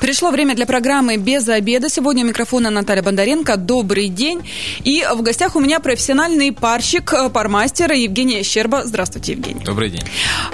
Пришло время для программы «Без обеда». Сегодня у микрофона Наталья Бондаренко. Добрый день. И в гостях у меня профессиональный парщик, э, пармастер Евгения Щерба. Здравствуйте, Евгений. Добрый день.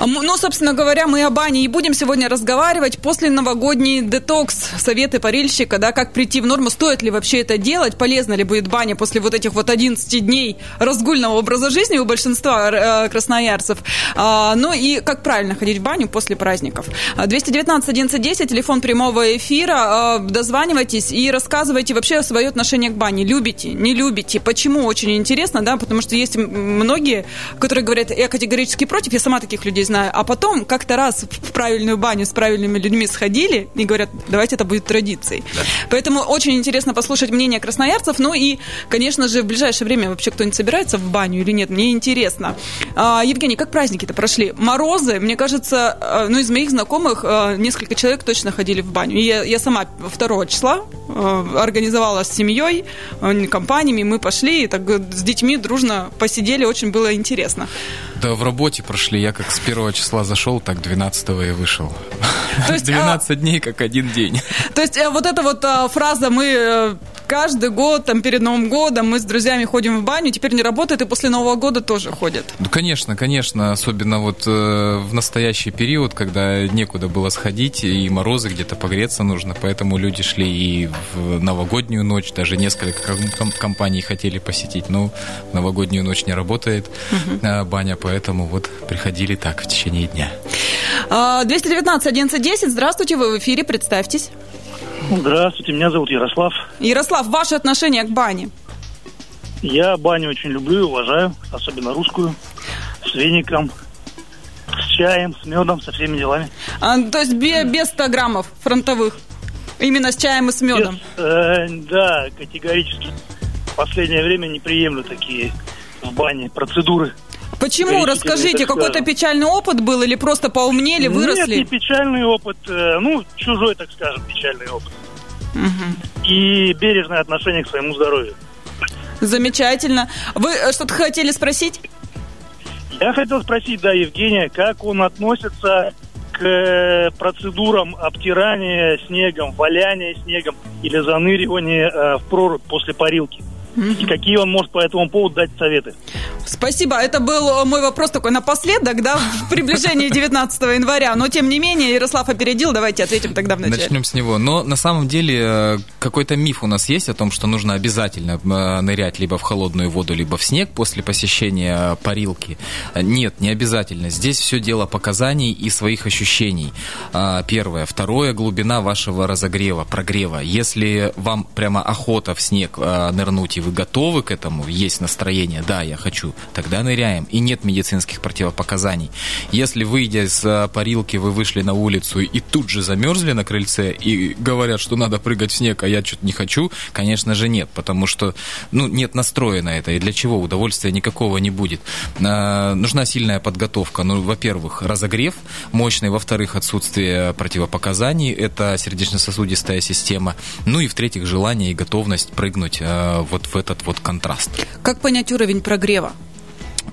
Ну, собственно говоря, мы о бане и будем сегодня разговаривать. После новогодний детокс, советы парильщика, да, как прийти в норму, стоит ли вообще это делать, полезно ли будет баня после вот этих вот 11 дней разгульного образа жизни у большинства э, красноярцев. А, ну и как правильно ходить в баню после праздников. 219 1110, телефон прямого эфира. Э, дозванивайтесь и рассказывайте вообще свое отношение к бане. Любите, не любите. Почему? Очень интересно, да, потому что есть многие, которые говорят, я категорически против, я сама таких людей знаю. А потом как-то раз в правильную баню с правильными людьми сходили и говорят, давайте это будет традицией. Да. Поэтому очень интересно послушать мнение красноярцев. Ну и, конечно же, в ближайшее время вообще кто-нибудь собирается в баню или нет, мне интересно. А, Евгений, как праздники-то прошли? Морозы, мне кажется, э, ну из моих знакомых несколько человек точно ходили в баню я, я сама 2 числа э, организовала с семьей, э, компаниями, мы пошли, и так с детьми дружно посидели, очень было интересно. Да, в работе прошли, я как с первого числа зашел, так 12 и вышел. То есть, 12 а... дней как один день. То есть э, вот эта вот фраза «мы каждый год, там, перед Новым годом мы с друзьями ходим в баню, теперь не работает, и после Нового года тоже ходят. Ну, конечно, конечно, особенно вот э, в настоящий период, когда некуда было сходить, и морозы где-то погреться нужно, поэтому люди шли и в новогоднюю ночь, даже несколько компаний хотели посетить, но новогоднюю ночь не работает угу. баня, поэтому вот приходили так в течение дня. 219 1110, здравствуйте, вы в эфире, представьтесь. Здравствуйте, меня зовут Ярослав. Ярослав, ваше отношение к бане? Я баню очень люблю и уважаю, особенно русскую, с веником, с чаем, с медом, со всеми делами. А, то есть без, без 100 граммов фронтовых? Именно с чаем и с медом? Без, э, да, категорически. В последнее время не приемлю такие в бане процедуры. Почему? Расскажите, какой-то печальный опыт был или просто поумнели, выросли? Нет, не печальный опыт, э, ну, чужой, так скажем, печальный опыт. Угу. И бережное отношение к своему здоровью. Замечательно. Вы э, что-то хотели спросить? Я хотел спросить, да, Евгения, как он относится к э, процедурам обтирания снегом, валяния снегом или заныривания в прорубь после парилки? И какие он может по этому поводу дать советы? Спасибо. Это был мой вопрос такой напоследок, да, в приближении 19 января. Но, тем не менее, Ярослав опередил. Давайте ответим тогда вначале. Начнем с него. Но, на самом деле, э, какой-то миф у нас есть о том, что нужно обязательно э, нырять либо в холодную воду, либо в снег после посещения парилки. Нет, не обязательно. Здесь все дело показаний и своих ощущений. А, первое. Второе. Глубина вашего разогрева, прогрева. Если вам прямо охота в снег э, нырнуть и вы готовы к этому, есть настроение, да, я хочу, тогда ныряем. И нет медицинских противопоказаний. Если, выйдя из э, парилки, вы вышли на улицу и тут же замерзли на крыльце и говорят, что надо прыгать в снег, а я что-то не хочу, конечно же нет, потому что ну, нет настроя на это. И для чего? Удовольствия никакого не будет. А, нужна сильная подготовка. Ну, во-первых, разогрев мощный, во-вторых, отсутствие противопоказаний, это сердечно-сосудистая система, ну и в-третьих, желание и готовность прыгнуть а, вот в этот вот контраст. Как понять уровень прогрева?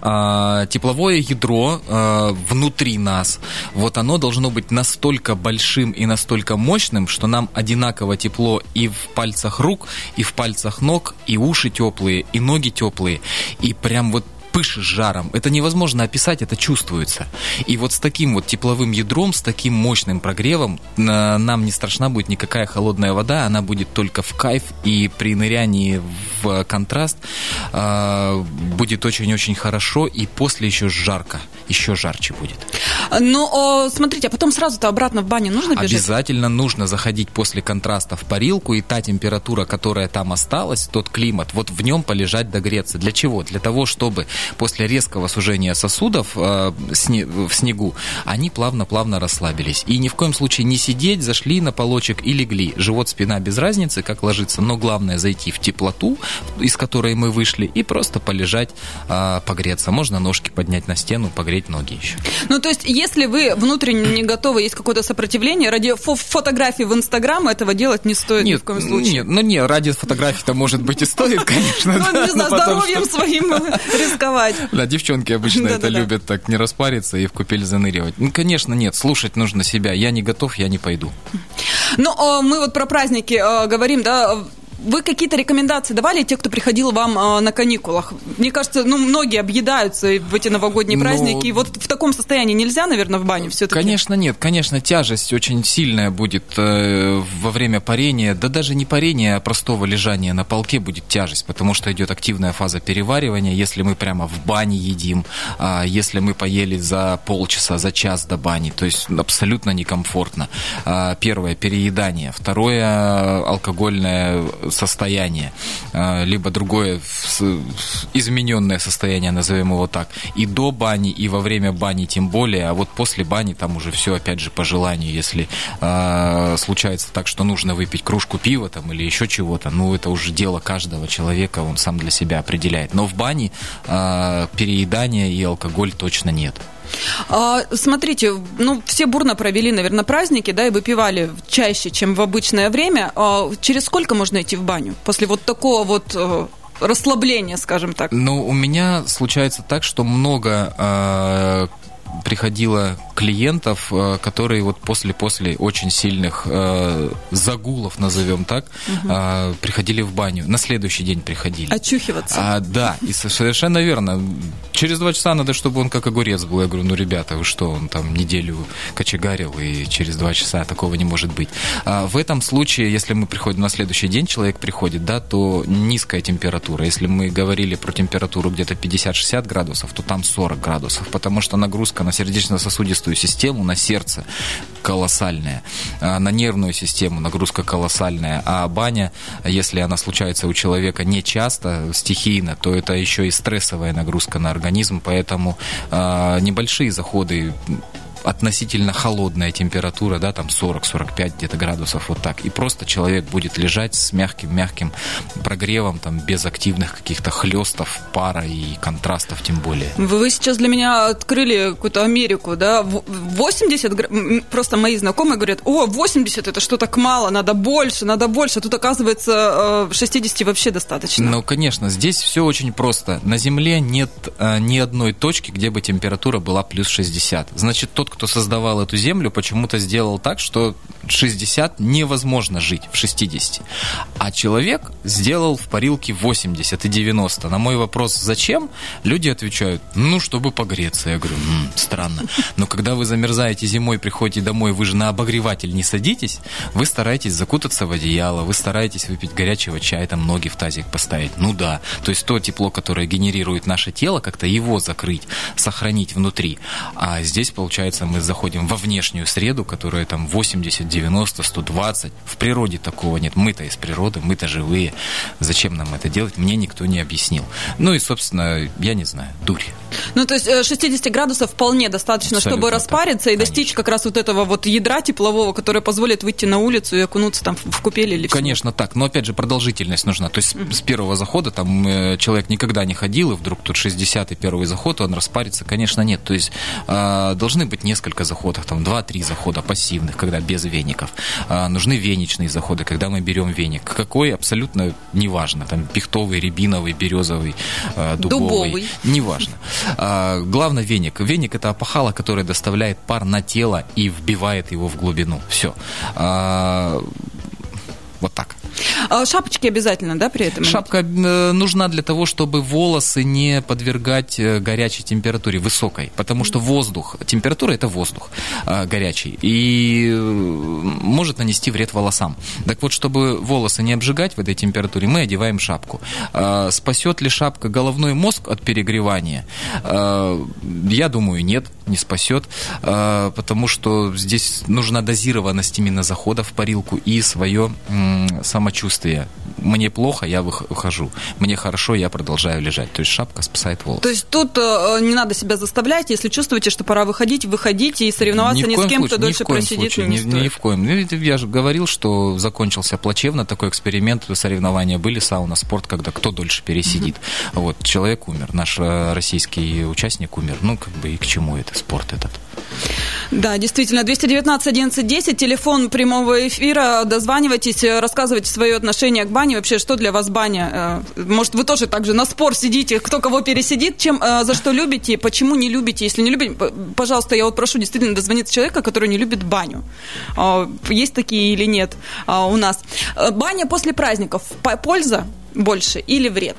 А, тепловое ядро а, внутри нас, вот оно должно быть настолько большим и настолько мощным, что нам одинаково тепло и в пальцах рук, и в пальцах ног, и уши теплые, и ноги теплые. И прям вот пышешь жаром. Это невозможно описать, это чувствуется. И вот с таким вот тепловым ядром, с таким мощным прогревом нам не страшна будет никакая холодная вода, она будет только в кайф, и при нырянии в контраст э, будет очень-очень хорошо, и после еще жарко, еще жарче будет. Ну, смотрите, а потом сразу-то обратно в баню нужно бежать? Обязательно нужно заходить после контраста в парилку, и та температура, которая там осталась, тот климат, вот в нем полежать догреться. Для чего? Для того, чтобы после резкого сужения сосудов э, в снегу, они плавно-плавно расслабились. И ни в коем случае не сидеть, зашли на полочек и легли. Живот, спина без разницы, как ложиться, но главное зайти в теплоту, из которой мы вышли, и просто полежать, э, погреться. Можно ножки поднять на стену, погреть ноги еще. Ну, то есть, если вы внутренне не готовы, есть какое-то сопротивление, ради фо фотографий в Инстаграм этого делать не стоит нет, ни в коем случае. Нет, ну нет, ради фотографий-то, может быть, и стоит, конечно. Ну, не знаю, здоровьем своим рисковать. Да, девчонки обычно это любят так не распариться и в купель заныривать. Ну, конечно, нет, слушать нужно себя. Я не готов, я не пойду. Ну, а мы вот про праздники а, говорим, да, вы какие-то рекомендации давали те, кто приходил вам э, на каникулах? Мне кажется, ну, многие объедаются в эти новогодние ну, праздники. И вот в таком состоянии нельзя, наверное, в баню все-таки? Конечно, нет. Конечно, тяжесть очень сильная будет э, во время парения. Да даже не парения, а простого лежания на полке будет тяжесть, потому что идет активная фаза переваривания. Если мы прямо в бане едим, э, если мы поели за полчаса, за час до бани, то есть абсолютно некомфортно. Э, первое, переедание. Второе, алкогольное состояние, а, либо другое измененное состояние, назовем его так, и до бани, и во время бани тем более, а вот после бани там уже все, опять же, по желанию, если э, случается так, что нужно выпить кружку пива там или еще чего-то, ну, это уже дело каждого человека, он сам для себя определяет. Но в бане э, переедания и алкоголь точно нет. А, смотрите, ну, все бурно провели, наверное, праздники, да, и выпивали чаще, чем в обычное время. А, через сколько можно идти в баню? После вот такого вот э, расслабления, скажем так? Ну, у меня случается так, что много э, приходило клиентов, э, которые вот после-после очень сильных э, загулов, назовем так, угу. э, приходили в баню. На следующий день приходили. Очухиваться. А, да, и совершенно верно. Через два часа надо, чтобы он как огурец был. Я говорю, ну, ребята, вы что, он там неделю кочегарил, и через два часа такого не может быть. А в этом случае, если мы приходим на следующий день, человек приходит, да, то низкая температура. Если мы говорили про температуру где-то 50-60 градусов, то там 40 градусов, потому что нагрузка на сердечно-сосудистую систему, на сердце колоссальная, а на нервную систему нагрузка колоссальная, а баня, если она случается у человека не часто, стихийно, то это еще и стрессовая нагрузка на организм, поэтому э, небольшие заходы относительно холодная температура, да, там 40-45 где-то градусов, вот так. И просто человек будет лежать с мягким-мягким прогревом, там, без активных каких-то хлестов, пара и контрастов тем более. Вы сейчас для меня открыли какую-то Америку, да? 80, просто мои знакомые говорят, о, 80 это что так мало, надо больше, надо больше. Тут, оказывается, 60 э, вообще достаточно. Ну, конечно, здесь все очень просто. На Земле нет э, ни одной точки, где бы температура была плюс 60. Значит, тот, кто создавал эту землю, почему-то сделал так, что 60 невозможно жить в 60. А человек сделал в парилке 80 и 90. На мой вопрос, зачем? Люди отвечают, ну, чтобы погреться. Я говорю, м-м, странно. Но когда вы замерзаете зимой, приходите домой, вы же на обогреватель не садитесь, вы стараетесь закутаться в одеяло, вы стараетесь выпить горячего чая, там ноги в тазик поставить. Ну да. То есть то тепло, которое генерирует наше тело, как-то его закрыть, сохранить внутри. А здесь, получается, мы заходим во внешнюю среду, которая там 80, 90, 120. В природе такого нет. Мы-то из природы, мы-то живые. Зачем нам это делать, мне никто не объяснил. Ну и, собственно, я не знаю, дурь. Ну, то есть 60 э, градусов вполне достаточно, Абсолютно чтобы распариться так. и достичь Конечно. как раз вот этого вот ядра теплового, которое позволит выйти на улицу и окунуться там в купели или Конечно, так. Но, опять же, продолжительность нужна. То есть mm-hmm. с первого захода там э, человек никогда не ходил, и вдруг тут 60-й первый заход, он распарится. Конечно, нет. То есть э, должны быть несколько заходов, там 2-3 захода пассивных, когда без веников. Э, нужны веничные заходы, когда мы берем веник. Какой, абсолютно неважно. Там пихтовый, рябиновый, березовый, э, дубовый. дубовый. Неважно. А, главное веник. Веник это опахало, которое доставляет пар на тело и вбивает его в глубину. Все. А, вот так. А шапочки обязательно, да, при этом? Шапка э, нужна для того, чтобы волосы не подвергать э, горячей температуре, высокой, потому что воздух, температура это воздух э, горячий, и может нанести вред волосам. Так вот, чтобы волосы не обжигать в этой температуре, мы одеваем шапку. Спасет ли шапка головной мозг от перегревания? Я думаю, нет, не спасет, потому что здесь нужна дозированность именно захода в парилку и свое само самочувствие. Мне плохо, я выхожу. Мне хорошо, я продолжаю лежать. То есть шапка спасает волосы. То есть тут э, не надо себя заставлять, если чувствуете, что пора выходить, выходите и соревноваться ни, ни с кем, кто дольше просидит. Случае, ни, ни, ни в коем. Ну, я же говорил, что закончился плачевно такой эксперимент, соревнования были, сауна, спорт, когда кто дольше пересидит. Угу. Вот, человек умер, наш э, российский участник умер. Ну, как бы и к чему это, спорт этот? Да, действительно, 219 11 10, телефон прямого эфира, дозванивайтесь, рассказывайте свое отношение к бане, вообще, что для вас баня? Э, может, вы тоже так же на спор сидите, кто кого пересидит, чем, э, за что любите, почему не любите, если не любите, пожалуйста, я вот прошу действительно дозвониться человека, который не любит баню. Э, есть такие или нет у нас? Баня после праздников, польза больше или вред?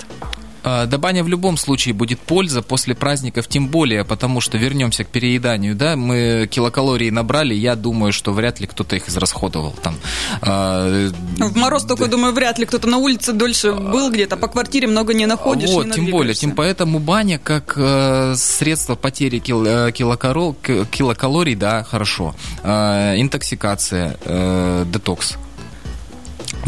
А, да баня в любом случае будет польза, после праздников тем более, потому что вернемся к перееданию, да, мы килокалорий набрали, я думаю, что вряд ли кто-то их израсходовал там. А, в мороз только, думаю, вряд ли кто-то на улице дольше был где-то, по квартире много не находишь, Вот, не тем более, тем поэтому баня как э, средство потери кил, э, килокалорий, килокалорий, да, хорошо. Э, интоксикация, э, детокс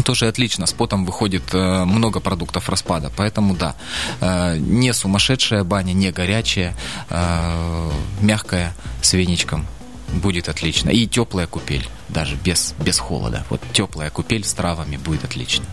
тоже отлично. С потом выходит э, много продуктов распада. Поэтому да, э, не сумасшедшая баня, не горячая, э, мягкая с веничком будет отлично. И теплая купель даже без, без холода. Вот теплая купель с травами будет отлично.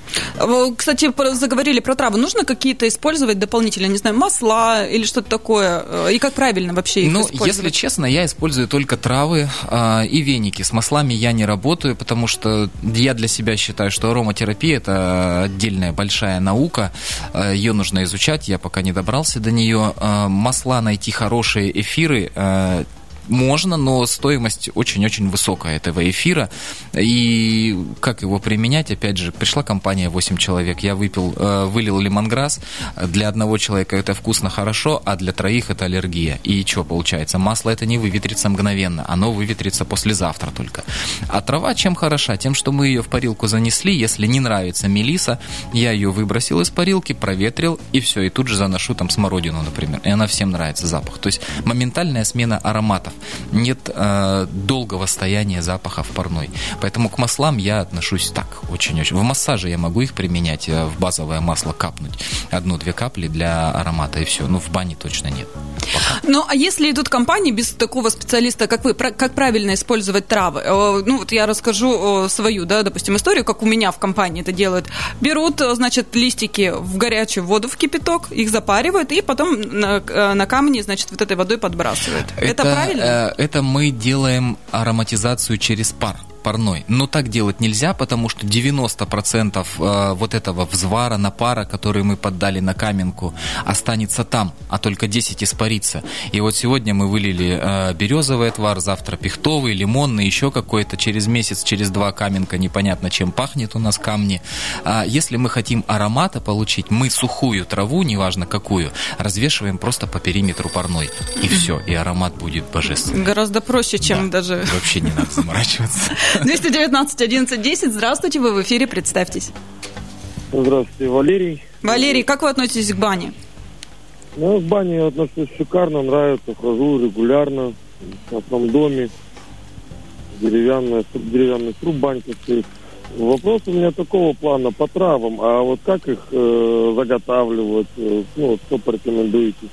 Кстати, заговорили про травы. Нужно какие-то использовать дополнительно, не знаю, масла или что-то такое? И как правильно вообще их ну, использовать? если честно, я использую только травы э, и веники. С маслами я не работаю, потому что я для себя считаю, что ароматерапия – это отдельная большая наука. Э, ее нужно изучать, я пока не добрался до нее. Э, масла найти хорошие эфиры э, можно, но стоимость очень-очень высокая этого эфира. И как его применять? Опять же, пришла компания 8 человек, я выпил, э, вылил лимонграсс. Для одного человека это вкусно хорошо, а для троих это аллергия. И что получается? Масло это не выветрится мгновенно, оно выветрится послезавтра только. А трава чем хороша? Тем, что мы ее в парилку занесли, если не нравится мелиса, я ее выбросил из парилки, проветрил, и все, и тут же заношу там смородину, например. И она всем нравится запах. То есть моментальная смена ароматов нет э, долгого стояния запаха в парной. Поэтому к маслам я отношусь так, очень-очень. В массаже я могу их применять, э, в базовое масло капнуть. Одну-две капли для аромата и все. Но в бане точно нет. Пока. Ну, а если идут компании без такого специалиста, как вы, как правильно использовать травы? Э, ну, вот я расскажу свою, да, допустим, историю, как у меня в компании это делают. Берут, значит, листики в горячую воду, в кипяток, их запаривают, и потом на, э, на камни, значит, вот этой водой подбрасывают. Это, это правильно? Это мы делаем ароматизацию через пар парной. Но так делать нельзя, потому что 90% э, вот этого взвара, напара, который мы поддали на каменку, останется там, а только 10 испарится. И вот сегодня мы вылили э, березовый отвар, завтра пихтовый, лимонный, еще какой-то. Через месяц, через два каменка непонятно чем пахнет у нас камни. А если мы хотим аромата получить, мы сухую траву, неважно какую, развешиваем просто по периметру парной. И все, и аромат будет божественный. Гораздо проще, чем да, даже... Вообще не надо заморачиваться. 219 11 10. Здравствуйте, вы в эфире, представьтесь. Здравствуйте, Валерий. Валерий, как вы относитесь к бане? Ну, к бане я отношусь шикарно, нравится, хожу регулярно, в основном доме, деревянная, деревянный сруб банька стоит. Вопрос у меня такого плана по травам, а вот как их э, заготавливать, э, ну, что порекомендуете?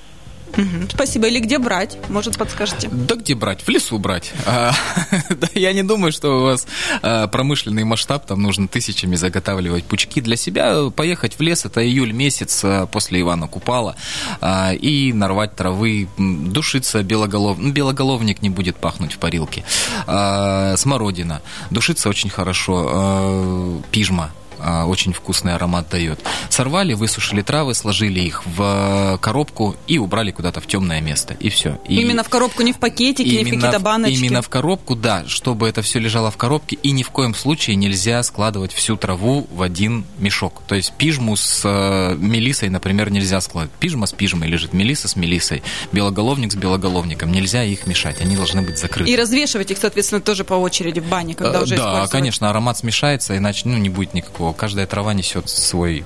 Угу, спасибо. Или где брать? Может, подскажете? Да где брать? В лесу брать. А, я не думаю, что у вас а, промышленный масштаб, там нужно тысячами заготавливать пучки. Для себя поехать в лес, это июль месяц а, после Ивана Купала, и нарвать травы, душиться белоголов... Ну, белоголовник не будет пахнуть в парилке. Смородина. Душиться очень хорошо. Пижма а, очень вкусный аромат дает. Сорвали, высушили травы, сложили их в коробку и убрали куда-то в темное место. И все. И именно в коробку, не в пакетики, не в какие-то баночки? Именно в коробку, да, чтобы это все лежало в коробке. И ни в коем случае нельзя складывать всю траву в один мешок. То есть пижму с э, мелисой, например, нельзя складывать. Пижма с пижмой лежит, мелиса с мелисой, белоголовник с белоголовником. Нельзя их мешать, они должны быть закрыты. И развешивать их, соответственно, тоже по очереди в бане, когда э, уже Да, конечно, аромат смешается, иначе ну, не будет никакого каждая трава несет свой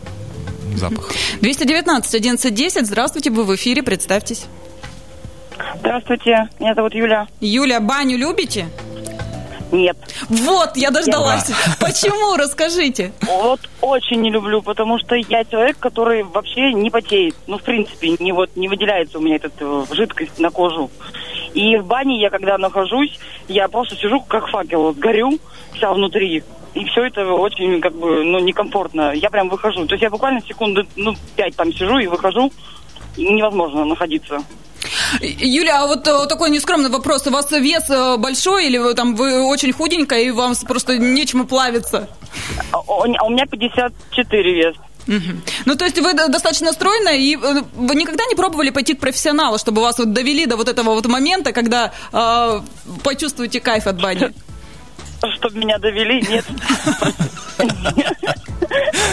запах. 219 1110. Здравствуйте, вы в эфире, представьтесь. Здравствуйте, меня зовут Юля. Юля, баню любите? Нет. Вот, я дождалась. Почему? Расскажите. Вот очень не люблю, потому что я человек, который вообще не потеет. Ну, в принципе, не вот не выделяется у меня эта э, жидкость на кожу. И в бане я, когда нахожусь, я просто сижу как факел, вот, горю вся внутри. И все это очень, как бы, ну, некомфортно. Я прям выхожу. То есть я буквально секунды, ну, пять там сижу и выхожу. Невозможно находиться. Юля, а вот э, такой нескромный вопрос. У вас вес э, большой или вы там вы очень худенькая и вам просто нечему плавиться? А у меня 54 вес. Ну, то есть вы до- достаточно стройная, и э, вы никогда не пробовали пойти к профессионалу, чтобы вас вот довели до вот этого вот момента, когда э, почувствуете кайф от бани? Чтобы меня довели, нет.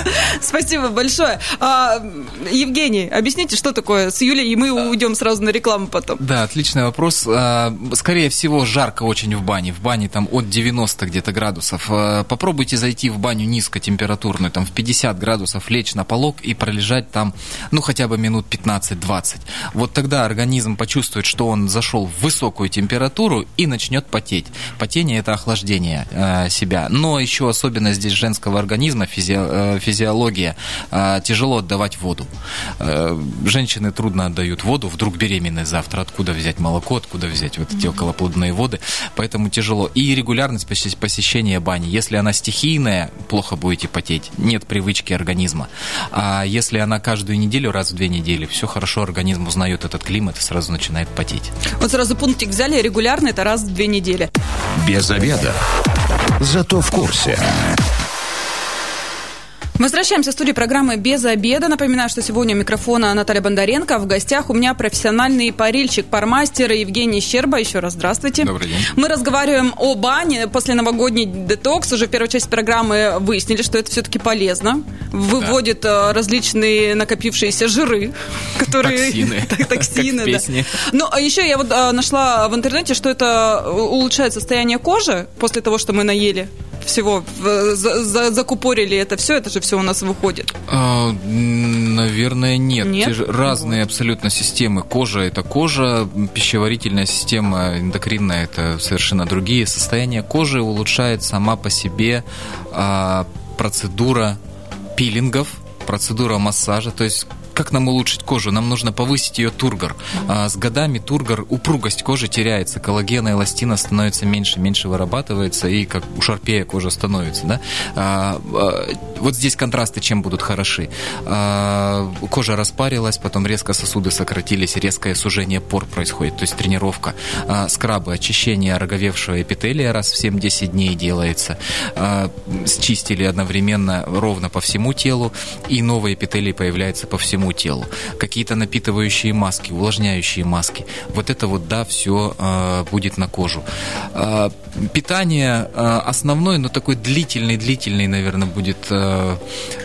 Спасибо большое. А, Евгений, объясните, что такое с Юлей, и мы уйдем сразу на рекламу потом. Да, отличный вопрос. А, Скорее всего, жарко очень в бане. В бане там от 90 где-то градусов. А, Попробуйте зайти в баню низкотемпературную, там в 50 градусов, лечь на полок и пролежать там, ну, хотя бы минут 15-20. Вот тогда организм почувствует, что он зашел в высокую температуру и начнет потеть. Потение – это охлаждение себя. Но еще особенность здесь женского организма, физи- э, физиология, э, тяжело отдавать воду. Э, Женщины трудно отдают воду, вдруг беременны завтра, откуда взять молоко, откуда взять вот эти околоплодные воды, поэтому тяжело. И регулярность посе- посещения бани. Если она стихийная, плохо будете потеть, нет привычки организма. А если она каждую неделю, раз в две недели, все хорошо, организм узнает этот климат и сразу начинает потеть. Вот сразу пунктик взяли, регулярно это раз в две недели. Без обеда. Зато в курсе. Возвращаемся в студию программы «Без обеда». Напоминаю, что сегодня у микрофона Наталья Бондаренко. В гостях у меня профессиональный парильщик, пармастер Евгений Щерба. Еще раз здравствуйте. Добрый день. Мы разговариваем о бане. После новогодний детокс уже в первой части программы выяснили, что это все-таки полезно. Выводит э, различные накопившиеся жиры, которые... Токсины. Токсины, да. Ну, а еще я вот э, нашла в интернете, что это улучшает состояние кожи после того, что мы наели всего, за- закупорили это все, это же все у нас выходит. А, Наверное, нет. Нет? Те же разные абсолютно системы. Кожа – это кожа, пищеварительная система, эндокринная – это совершенно другие. Состояние кожи улучшает сама по себе а, процедура пилингов, процедура массажа. То есть как нам улучшить кожу? Нам нужно повысить ее тургор. А с годами тургор, упругость кожи теряется, коллагена эластина становится меньше, меньше вырабатывается, и как у шарпея кожа становится. Да? А, а, вот здесь контрасты чем будут хороши? А, кожа распарилась, потом резко сосуды сократились, резкое сужение пор происходит, то есть тренировка. А, скрабы, очищение роговевшего эпителия раз в 7-10 дней делается. А, счистили одновременно ровно по всему телу, и новые эпителий появляется по всему телу. Какие-то напитывающие маски, увлажняющие маски. Вот это вот, да, все будет на кожу. А, питание а, основной, но такой длительный-длительный, наверное, будет а,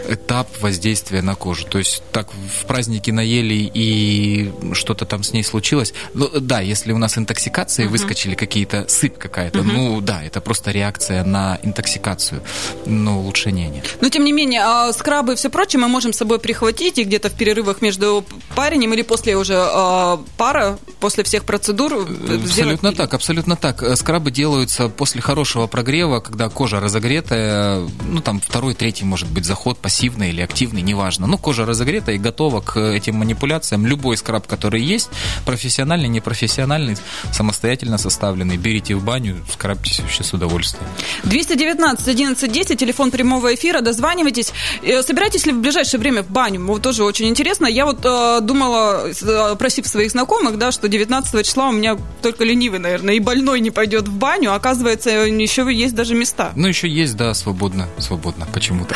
этап воздействия на кожу. То есть так в праздники наели и что-то там с ней случилось. Ну, да, если у нас интоксикации выскочили какие-то, сыпь какая-то, ну да, это просто реакция на интоксикацию, но улучшения нет. Но, тем не менее, а, скрабы и все прочее мы можем с собой прихватить и где-то в перерывах между паренем или после уже а, пара, после всех процедур э, сделать Абсолютно пилинг. так, абсолютно так. Э, Скрабы делаются после хорошего прогрева, когда кожа разогретая, ну там второй, третий может быть заход, пассивный или активный, неважно. Ну, кожа разогрета и готова к этим манипуляциям. Любой скраб, который есть, профессиональный, непрофессиональный, самостоятельно составленный, берите в баню, скрабьтесь вообще с удовольствием. 219 11 10, телефон прямого эфира, дозванивайтесь. Э, Собираетесь ли в ближайшее время в баню? Вот тоже очень интересно. Я вот э, думала, э, просив своих знакомых, да, что 19 числа у меня только ленивый, наверное, и больной не пойдет в баню. А Оказывается, еще есть даже места. Ну, еще есть, да, свободно, свободно, почему-то.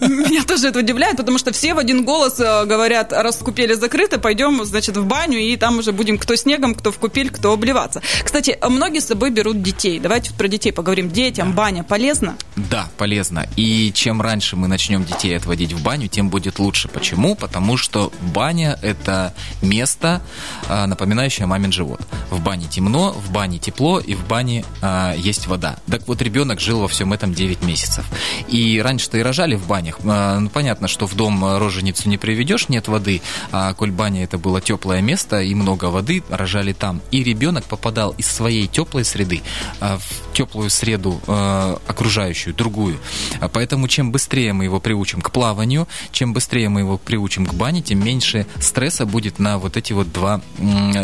Меня тоже это удивляет, потому что все в один голос э, говорят, раз купели закрыты, пойдем, значит, в баню, и там уже будем кто снегом, кто в купель, кто обливаться. Кстати, многие с собой берут детей. Давайте про детей поговорим. Детям баня полезна? Да, полезно. И чем раньше мы начнем детей отводить в баню, тем будет лучше. Почему? Потому Потому что баня – это место, а, напоминающее мамин живот. В бане темно, в бане тепло, и в бане а, есть вода. Так вот, ребенок жил во всем этом 9 месяцев. И раньше-то и рожали в банях. А, ну, понятно, что в дом роженицу не приведешь, нет воды, а коль баня это было теплое место и много воды, рожали там. И ребенок попадал из своей теплой среды а, в теплую среду а, окружающую, другую. А Поэтому чем быстрее мы его приучим к плаванию, чем быстрее мы его приучим к бане, тем меньше стресса будет на вот эти вот два,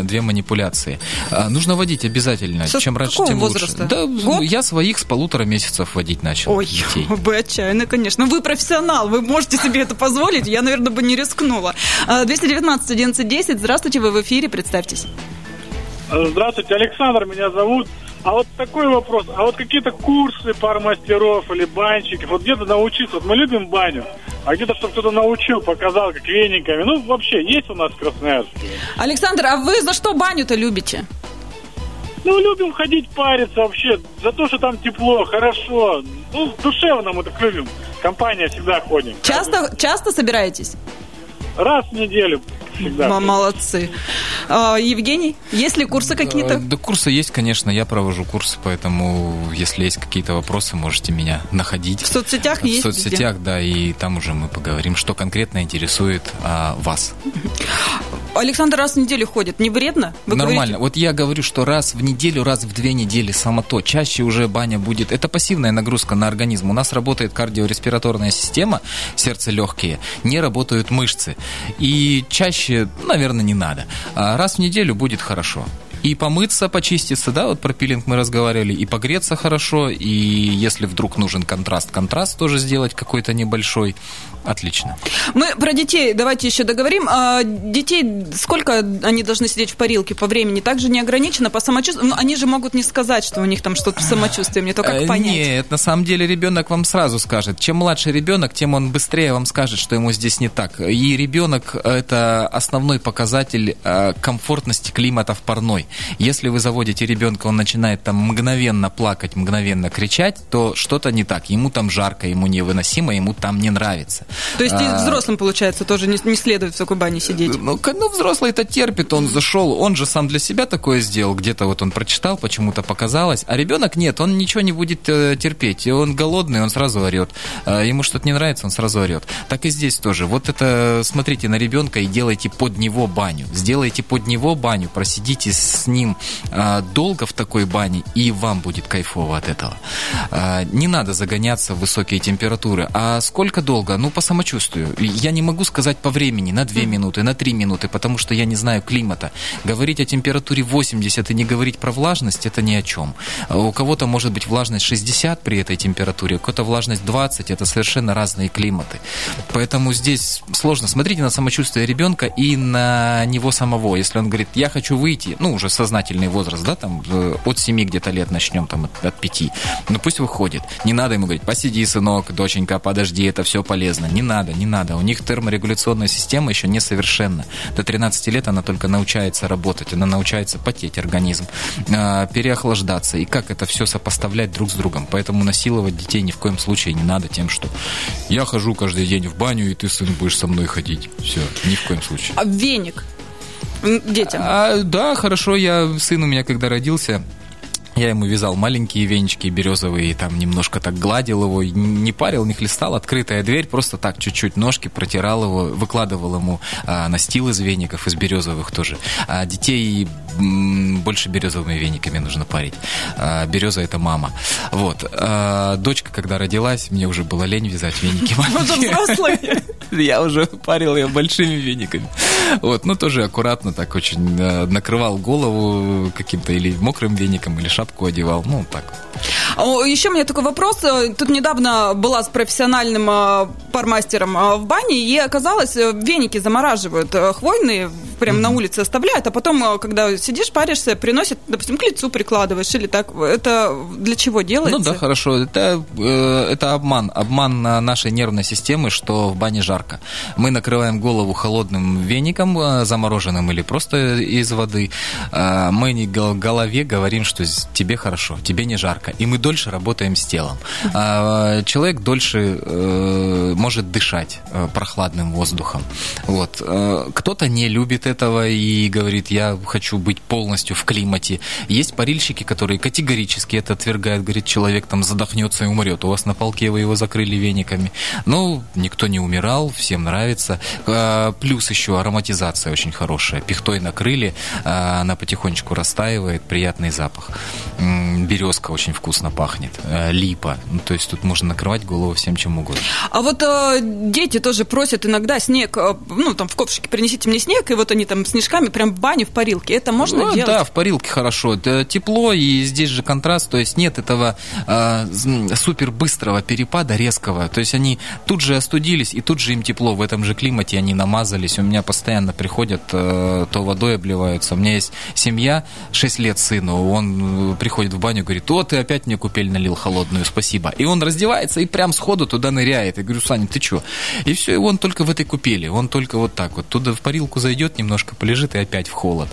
две манипуляции. А, Нужно водить обязательно. Со чем раньше, тем возраста? лучше. Да, Год? я своих с полутора месяцев водить начал. Ой, детей. вы отчаянны, конечно. Вы профессионал, вы можете себе это позволить. Я, наверное, бы не рискнула. А, 219 11 Здравствуйте, вы в эфире, представьтесь. Здравствуйте, Александр меня зовут. А вот такой вопрос. А вот какие-то курсы пармастеров или банщиков, вот где-то научиться. Вот мы любим баню, а где-то, чтобы кто-то научил, показал, как вениками. Ну, вообще, есть у нас в Красноярске? Александр, а вы за что баню-то любите? Ну, любим ходить париться вообще. За то, что там тепло, хорошо. Ну, душевно мы так любим. Компания всегда ходим. Часто, часто собираетесь? Раз в неделю всегда. Молодцы. А, Евгений, есть ли курсы Э, какие-то? Да, курсы есть, конечно, я провожу курсы, поэтому если есть какие-то вопросы, можете меня находить. В соцсетях В есть? соцсетях, да, и там уже мы поговорим, что конкретно интересует а, вас. Александр раз в неделю ходит. Не вредно? Вы Нормально. говорите- Вот я говорю, что раз в неделю, раз в две недели само то. Чаще уже баня будет. Это пассивная нагрузка на организм. У нас работает кардиореспираторная система, сердце легкие, не работают мышцы. И чаще, наверное, не надо. А раз в неделю будет хорошо. И помыться, почиститься, да, вот про пилинг мы разговаривали, и погреться хорошо, и если вдруг нужен контраст, контраст тоже сделать какой-то небольшой. Отлично. Мы про детей давайте еще договорим. А, детей, сколько они должны сидеть в парилке по времени? Также не ограничено по самочувствию? Ну, они же могут не сказать, что у них там что-то с самочувствием, не то как Э, понять. Нет, на самом деле ребенок вам сразу скажет. Чем младше ребенок, тем он быстрее вам скажет, что ему здесь не так. И ребенок – это основной показатель э, комфортности климата в парной. Если вы заводите ребенка, он начинает там мгновенно плакать, мгновенно кричать, то что-то не так. Ему там жарко, ему невыносимо, ему там не нравится. То есть и А, взрослым, получается, тоже не, не следует в такой бане сидеть. ну, ну, взрослый это терпит, он зашел, он же сам для себя такое сделал, где-то вот он прочитал, почему-то показалось, а ребенок нет, он ничего не будет э, терпеть, он голодный, он сразу орет, Э, ему что-то не нравится, он сразу орет. Так и здесь тоже. Вот это смотрите на ребенка и делайте под него баню, сделайте под него баню, просидите с ним э, долго в такой бане, и вам будет кайфово от этого. Э, Не надо загоняться в высокие температуры. А сколько долго? Ну, по самочувствию. Я не могу сказать по времени, на 2 минуты, на 3 минуты, потому что я не знаю климата. Говорить о температуре 80 и не говорить про влажность, это ни о чем. А У кого-то может быть влажность 60 при этой температуре, у кого-то влажность 20, это совершенно разные климаты. Поэтому здесь сложно. Смотрите на самочувствие ребенка и на него самого. Если он говорит, я хочу выйти, ну, уже сознательный возраст, да, там, от 7 где-то лет начнем, там, от- от 5, ну, пусть выходит. Не надо ему говорить, посиди, сынок, доченька, подожди, это все полезно. Не надо, не надо. У них терморегуляционная система еще несовершенна. До 13 лет она только научается работать, она научается потеть организм, э, переохлаждаться. И как это все сопоставлять друг с другом. Поэтому насиловать детей ни в коем случае не надо тем, что я хожу каждый день в баню, и ты, сын, будешь со мной ходить. Все, ни в коем случае. А веник детям? А, да, хорошо, я сын у меня когда родился, я ему вязал маленькие венички березовые, там немножко так гладил его, не парил, не хлестал, открытая дверь, просто так чуть-чуть ножки протирал его, выкладывал ему а, настил из веников, из березовых тоже. А детей м, больше березовыми вениками нужно парить. А, береза это мама. Вот. А, дочка, когда родилась, мне уже было лень вязать веники. Я уже парил ее большими вениками. Вот, ну тоже аккуратно так очень э, накрывал голову каким-то или мокрым веником, или шапку одевал, ну так. Еще у меня такой вопрос. Э, Тут недавно была с профессиональным э, пармастером э, в бане, и оказалось, веники замораживают хвойные прям на улице оставляют, а потом, э, когда сидишь, паришься, приносят, допустим, к лицу прикладываешь или так. Это для чего делается? Ну да, хорошо. Это, э, это обман. Обман на нашей нервной системы, что в бане жарко. Мы накрываем голову холодным веником, э, замороженным или просто из воды. Э, мы не гол- голове говорим, что тебе хорошо, тебе не жарко. И мы дольше работаем с телом. А, Человек дольше э, может дышать прохладным воздухом. Вот. Кто-то не любит этого и говорит, я хочу быть полностью в климате. Есть парильщики, которые категорически это отвергают, говорит, человек там задохнется и умрет. У вас на полке вы его закрыли вениками. Ну, никто не умирал, всем нравится. Э, Плюс еще ароматизация очень хорошая. Пихтой накрыли, э, она потихонечку растаивает, приятный запах. Березка очень вкусно пахнет. Э, Липа. Ну, то есть тут можно накрывать голову всем чем угодно. А вот э, дети тоже просят иногда снег, э, ну, там в ковшике принесите мне снег, и вот они там снежками прям в бане, в парилке. Это можно Ну, делать? Да, в парилке хорошо. Это тепло, и здесь же контраст, то есть нет этого э, з- супер быстрого перепада резкого. То есть они тут же остудились, и тут же им тепло. В этом же климате они намазались. У меня постоянно приходят, э, то водой обливаются. У меня есть семья, 6 лет сыну, он э, приходит в баню говорит, о, ты опять мне купель налил холодную, спасибо. И он раздевается и прям сходу туда ныряет. Я говорю, Саня, ты что? И все, и он только в этой купели, он только вот так вот. Туда в парилку зайдет, немножко полежит и опять в холод.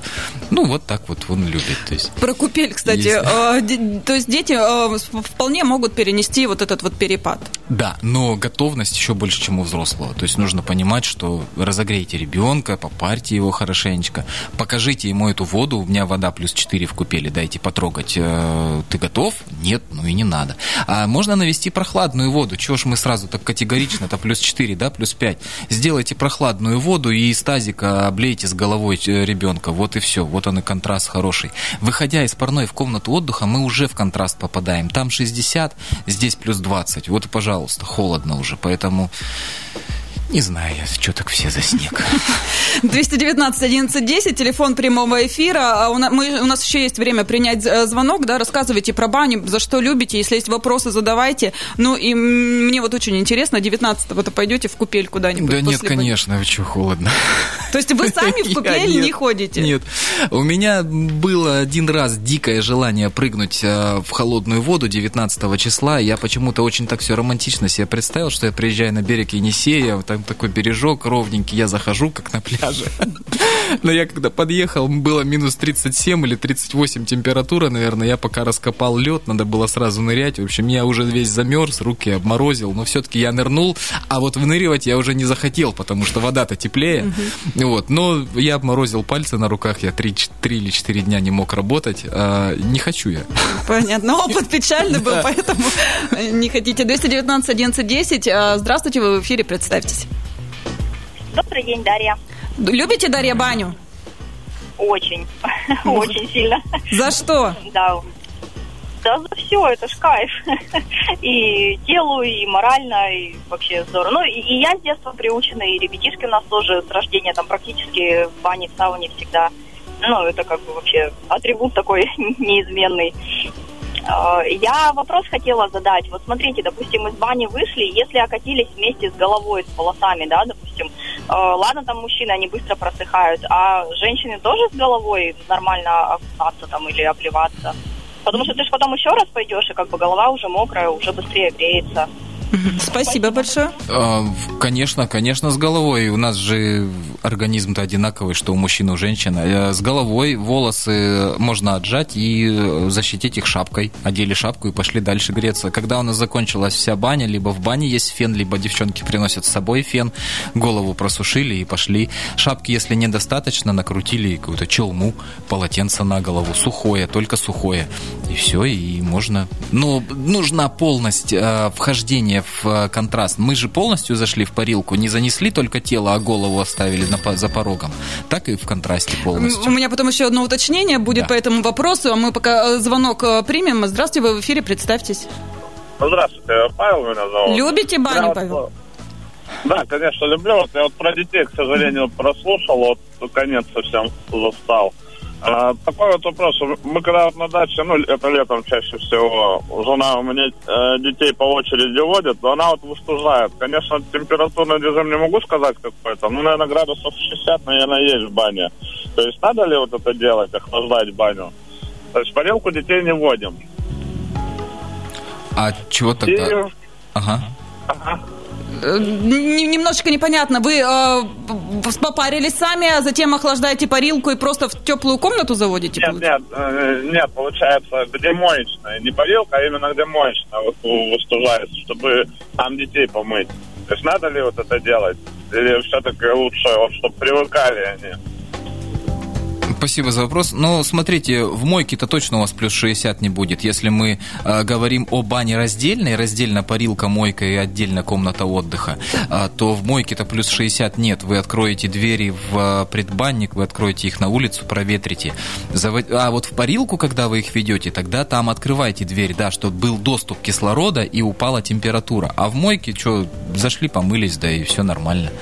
Ну, вот так вот он любит. То есть. Про купель, кстати. Есть. де- то есть дети с- вполне могут перенести вот этот вот перепад. Да, но готовность еще больше, чем у взрослого. То есть нужно понимать, что разогрейте ребенка, попарьте его хорошенечко, покажите ему эту воду. У меня вода плюс 4 в купели, дайте потрогать. Э, Ты готов? Нет, ну и не надо. А можно навести прохладную воду. Чего ж мы сразу так категорично-то плюс 4, да, плюс 5. Сделайте прохладную воду и из тазика облейте с головой э, ребенка. Вот и все. Вот он и контраст хороший. Выходя из парной в комнату отдыха, мы уже в контраст попадаем. Там 60, здесь плюс 20. Вот и, пожалуйста, холодно уже. Поэтому не знаю я, что так все за снег. 219 11 10, телефон прямого эфира. А у, мы, у нас еще есть время принять э, звонок, да, рассказывайте про баню, за что любите, если есть вопросы, задавайте. Ну и мне вот очень интересно, 19-го-то пойдете в купель куда-нибудь? Да нет, конечно, вы что, холодно. То есть вы сами в купель не ходите? Нет. У меня было один раз дикое желание прыгнуть э, в холодную воду 19 числа. Я почему-то очень так все романтично себе представил, что я приезжаю на берег Енисея, там такой бережок ровненький, я захожу, как на пляже. Но я когда подъехал, было минус 37 или 38 температура, наверное. Я пока раскопал лед, надо было сразу нырять. В общем, я уже весь замерз, руки обморозил. Но все-таки я нырнул, а вот выныривать я уже не захотел, потому что вода-то теплее. Вот. Но я обморозил пальцы на руках, я 3, или 4 дня не мог работать. А, не хочу я. Понятно. Опыт печальный был, поэтому не хотите. 219 11 10. А, Здравствуйте, вы в эфире, представьтесь. Добрый день, Дарья. Любите, Дарья, баню? Очень, очень сильно. За что? Да. Да за все, это ж кайф. И телу, и морально, и вообще здорово. Ну, и, и я с детства приучена, и ребятишки у нас тоже с рождения там практически в бане, в сауне всегда. Ну, это как бы вообще атрибут такой неизменный. А, Я вопрос хотела задать. Вот смотрите, допустим, из бани вышли, если окатились вместе с головой, с волосами, да, допустим, э, ладно, там мужчины, они быстро просыхают, а женщины тоже с головой нормально окунаться там или обливаться? Потому что ты же потом еще раз пойдешь, и как бы голова уже мокрая, уже быстрее греется. Спасибо большое. А, Конечно, конечно, с головой. У нас же организм-то одинаковый, что у мужчин и у женщин. А С головой волосы можно отжать и э, защитить их шапкой. Одели шапку и пошли дальше греться. Когда у нас закончилась вся баня, либо в бане есть фен, либо девчонки приносят с собой фен, голову просушили и пошли. Шапки, если недостаточно, накрутили какую-то челму, полотенце на голову, сухое, только сухое. И все, и можно. Но нужна полность э, вхождения в э, контраст. Мы же полностью зашли в парилку, не занесли только тело, а голову оставили на, за порогом. Так и в контрасте У полностью. меня потом еще одно уточнение будет Да. по этому вопросу, а мы пока э, звонок э, примем. Здравствуйте, вы в эфире, представьтесь. Здравствуйте, Павел меня зовут. Любите Я баню, вот, Павел? Да, конечно, люблю. Вот я вот про детей, к сожалению, прослушал, вот конец совсем застал. А, такой вот вопрос. Мы когда вот на даче, ну, это летом чаще всего, жена у меня э, детей по очереди водит, но она вот выстужает. Конечно, температурный режим не могу сказать какой-то, ну, наверное, градусов 60, наверное, есть в бане. То есть надо ли вот это делать, охлаждать баню? То есть парилку детей не вводим. А чего тогда? И... Ага. Ага. Э, Немножечко непонятно. Вы э, попарились сами, а затем охлаждаете парилку и просто в теплую комнату заводите? Нет, получается? нет, э, нет, получается, где моечная, не парилка, а именно где моечная выстужается, чтобы там детей помыть. То есть надо ли вот это делать? Или все-таки лучше, вот, чтобы привыкали они? Спасибо за вопрос. Но смотрите, в мойке-то точно у вас плюс 60 не будет. Если мы э, говорим о бане раздельной, раздельно парилка, мойка и отдельно комната отдыха, э, то в мойке-то плюс 60 нет. Вы откроете двери в э, предбанник, вы откроете их на улицу, проветрите. Заво- А вот в парилку, когда вы их ведете, тогда там открывайте дверь, да, чтобы был доступ кислорода и упала температура. А в мойке, что, зашли, помылись, да и все нормально.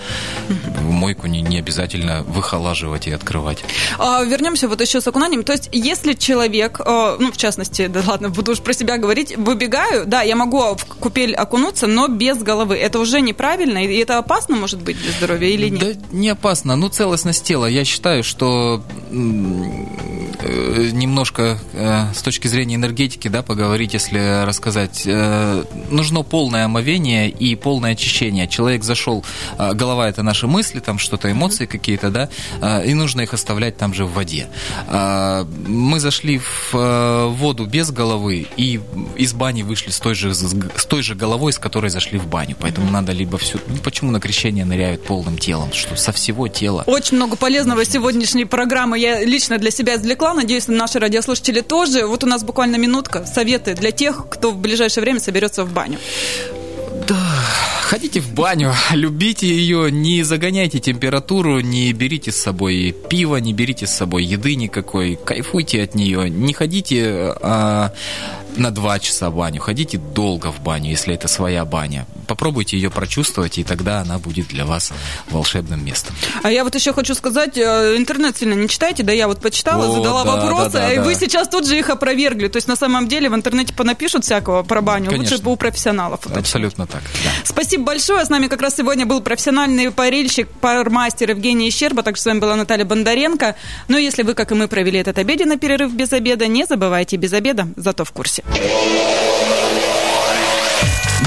В мойку не, не обязательно выхолаживать и открывать. А, вернемся вот еще с окунанием. То есть, если человек, э, ну, в частности, да ладно, буду уж про себя говорить, выбегаю, да, я могу в купель окунуться, но без головы. Это уже неправильно, и это опасно, может быть, для здоровья или нет? Да не опасно. Ну, целостность тела. Я считаю, что э, немножко э, с точки зрения энергетики, да, поговорить, если рассказать, нужно полное омовение и полное очищение. Человек зашел, э, голова это наши мысли, там что-то, эмоции какие-то, да, э, и нужно их оставлять там же в воде. Э, Мы зашли в э, воду без головы и из бани вышли с той же, с той же головой, с которой зашли в баню. Поэтому надо либо все... Ну, почему на крещение ныряют полным телом? Что со всего тела. Очень много полезного сегодняшней программы я лично для себя извлекла. Надеюсь, наши радиослушатели тоже. Вот у нас буквально минутка. Советы для тех, кто в ближайшее время соберется в баню. Да, ходите в баню, любите ее, не загоняйте температуру, не берите с собой пива, не берите с собой еды никакой, кайфуйте от нее, не ходите а, на два часа в баню, ходите долго в баню, если это своя баня. Попробуйте ее прочувствовать, и тогда она будет для вас волшебным местом. А я вот еще хочу сказать, э, интернет сильно не читайте, да я вот почитала, О, задала да, вопросы, да, да, и да. вы сейчас тут же их опровергли. То есть на самом деле в интернете понапишут всякого про баню, Конечно. лучше бы у профессионалов. уточнить. Абсолютно так. да. Спасибо большое. С нами как раз сегодня был профессиональный парильщик, пармастер Евгений Щерба. Также с вами была Наталья Бондаренко. Но если вы, как и мы, провели этот обеденный перерыв без обеда, не забывайте без обеда, зато в курсе.